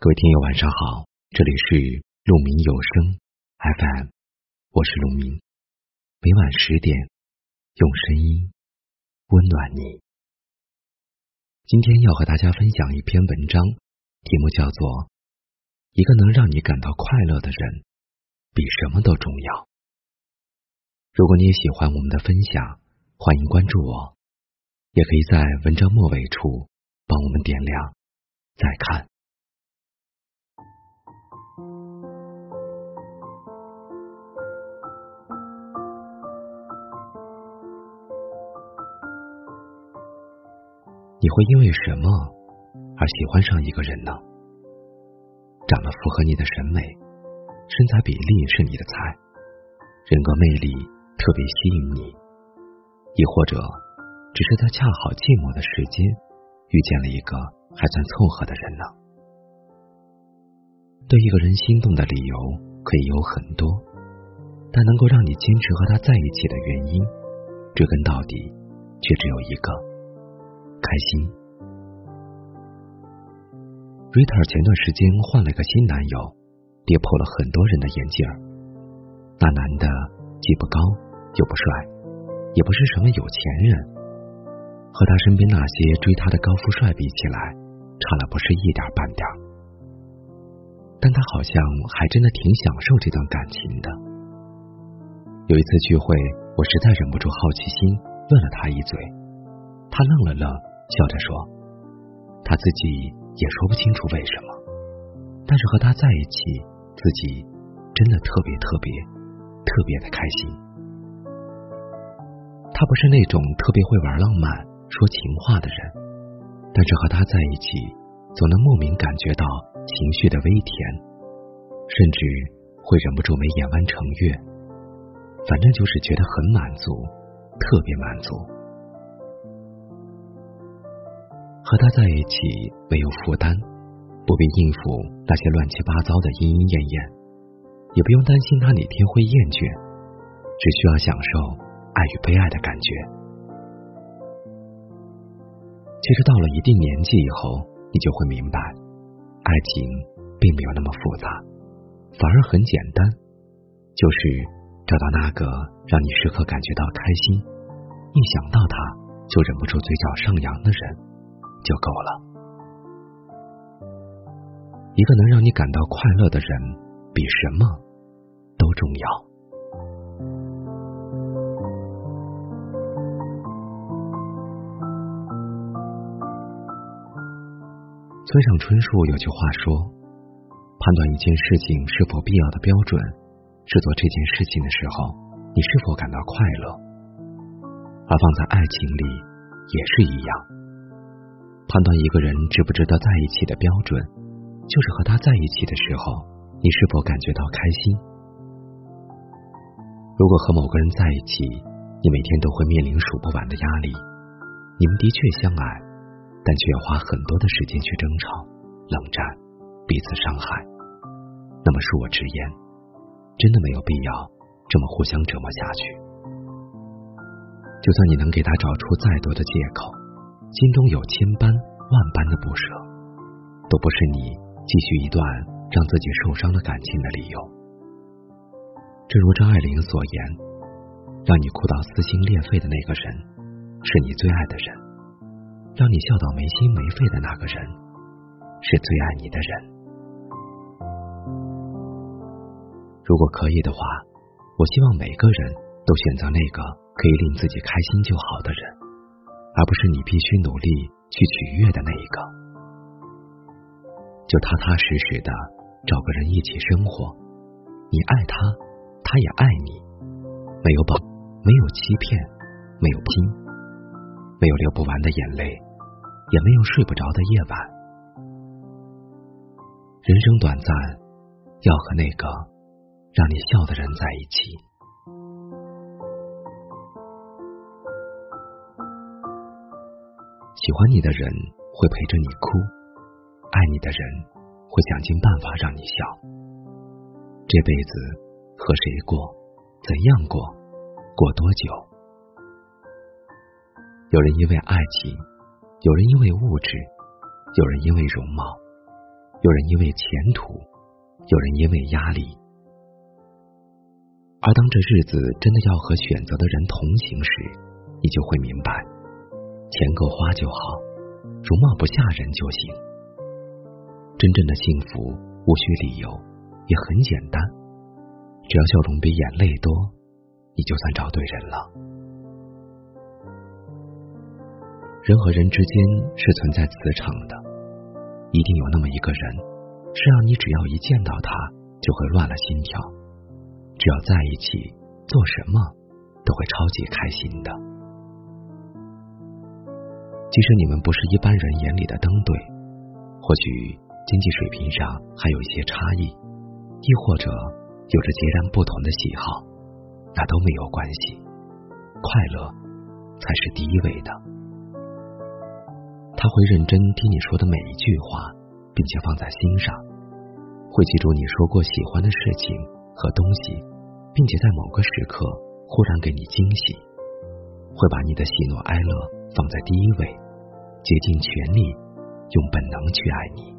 各位听友晚上好，这里是鹿鸣有声 FM，我是鹿鸣，每晚十点用声音温暖你。今天要和大家分享一篇文章，题目叫做《一个能让你感到快乐的人比什么都重要》。如果你也喜欢我们的分享，欢迎关注我，也可以在文章末尾处帮我们点亮再看。你会因为什么而喜欢上一个人呢？长得符合你的审美，身材比例是你的菜，人格魅力特别吸引你，亦或者只是在恰好寂寞的时间遇见了一个还算凑合的人呢？对一个人心动的理由可以有很多，但能够让你坚持和他在一起的原因，追根到底却只有一个。开心。Rita 前段时间换了个新男友，跌破了很多人的眼镜。那男的既不高又不帅，也不是什么有钱人，和他身边那些追他的高富帅比起来，差了不是一点半点。但他好像还真的挺享受这段感情的。有一次聚会，我实在忍不住好奇心，问了他一嘴，他愣了愣。笑着说：“他自己也说不清楚为什么，但是和他在一起，自己真的特别特别特别的开心。他不是那种特别会玩浪漫、说情话的人，但是和他在一起，总能莫名感觉到情绪的微甜，甚至会忍不住眉眼弯成月。反正就是觉得很满足，特别满足。”和他在一起没有负担，不必应付那些乱七八糟的莺莺燕燕，也不用担心他哪天会厌倦，只需要享受爱与被爱的感觉。其实到了一定年纪以后，你就会明白，爱情并没有那么复杂，反而很简单，就是找到那个让你时刻感觉到开心，一想到他就忍不住嘴角上扬的人。就够了。一个能让你感到快乐的人，比什么都重要。村上春树有句话说：“判断一件事情是否必要的标准，是做这件事情的时候，你是否感到快乐。而放在爱情里，也是一样。”判断一个人值不值得在一起的标准，就是和他在一起的时候，你是否感觉到开心？如果和某个人在一起，你每天都会面临数不完的压力，你们的确相爱，但却要花很多的时间去争吵、冷战、彼此伤害，那么恕我直言，真的没有必要这么互相折磨下去。就算你能给他找出再多的借口。心中有千般万般的不舍，都不是你继续一段让自己受伤的感情的理由。正如张爱玲所言，让你哭到撕心裂肺的那个人，是你最爱的人；让你笑到没心没肺的那个人，是最爱你的人。如果可以的话，我希望每个人都选择那个可以令自己开心就好的人。而不是你必须努力去取悦的那一个，就踏踏实实的找个人一起生活，你爱他，他也爱你，没有保，没有欺骗，没有拼，没有流不完的眼泪，也没有睡不着的夜晚。人生短暂，要和那个让你笑的人在一起。喜欢你的人会陪着你哭，爱你的人会想尽办法让你笑。这辈子和谁过，怎样过，过多久？有人因为爱情，有人因为物质，有人因为容貌，有人因为前途，有人因为压力。而当这日子真的要和选择的人同行时，你就会明白，钱够花就好，容貌不吓人就行。真正的幸福无需理由，也很简单，只要笑容比眼泪多，你就算找对人了。人和人之间是存在磁场的，一定有那么一个人，是让你只要一见到他就会乱了心跳。只要在一起，做什么都会超级开心的。即使你们不是一般人眼里的登对，或许经济水平上还有一些差异，亦或者有着截然不同的喜好，那都没有关系。快乐才是第一位的。他会认真听你说的每一句话，并且放在心上，会记住你说过喜欢的事情和东西。并且在某个时刻忽然给你惊喜，会把你的喜怒哀乐放在第一位，竭尽全力用本能去爱你。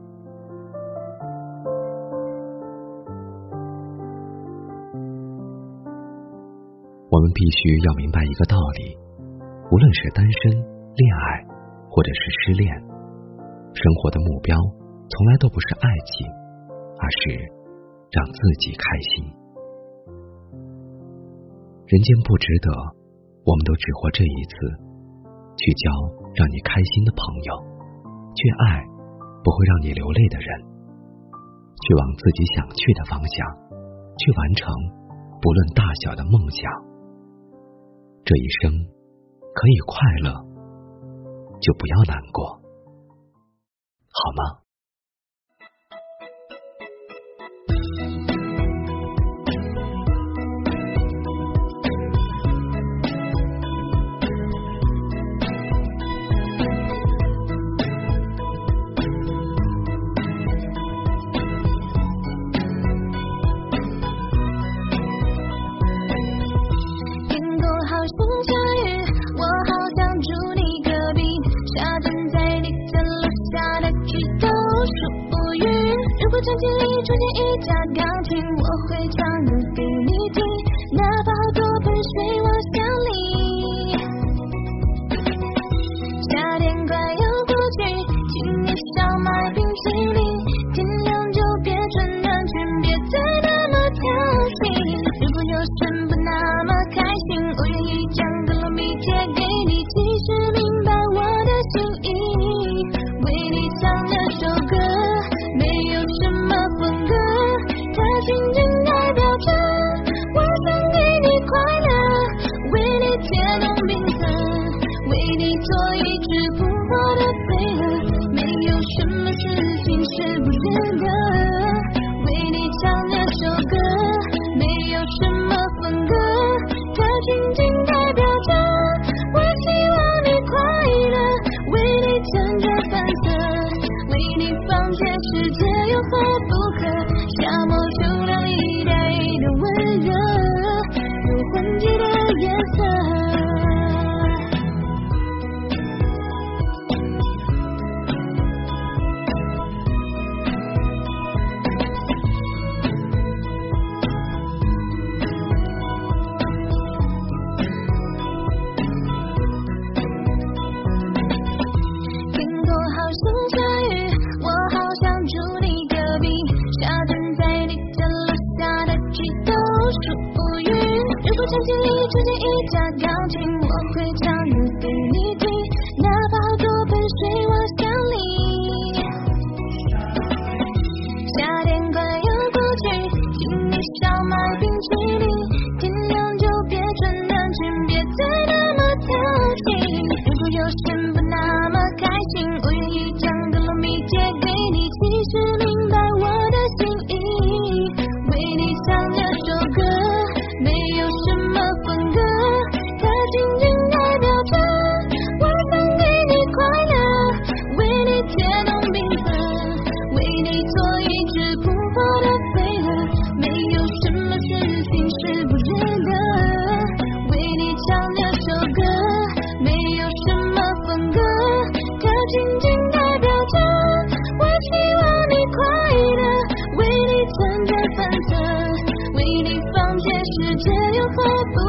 我们必须要明白一个道理：无论是单身、恋爱，或者是失恋，生活的目标从来都不是爱情，而是让自己开心。人间不值得，我们都只活这一次，去交让你开心的朋友，去爱不会让你流泪的人，去往自己想去的方向，去完成不论大小的梦想。这一生可以快乐，就不要难过，好吗？相机里出现一架钢我不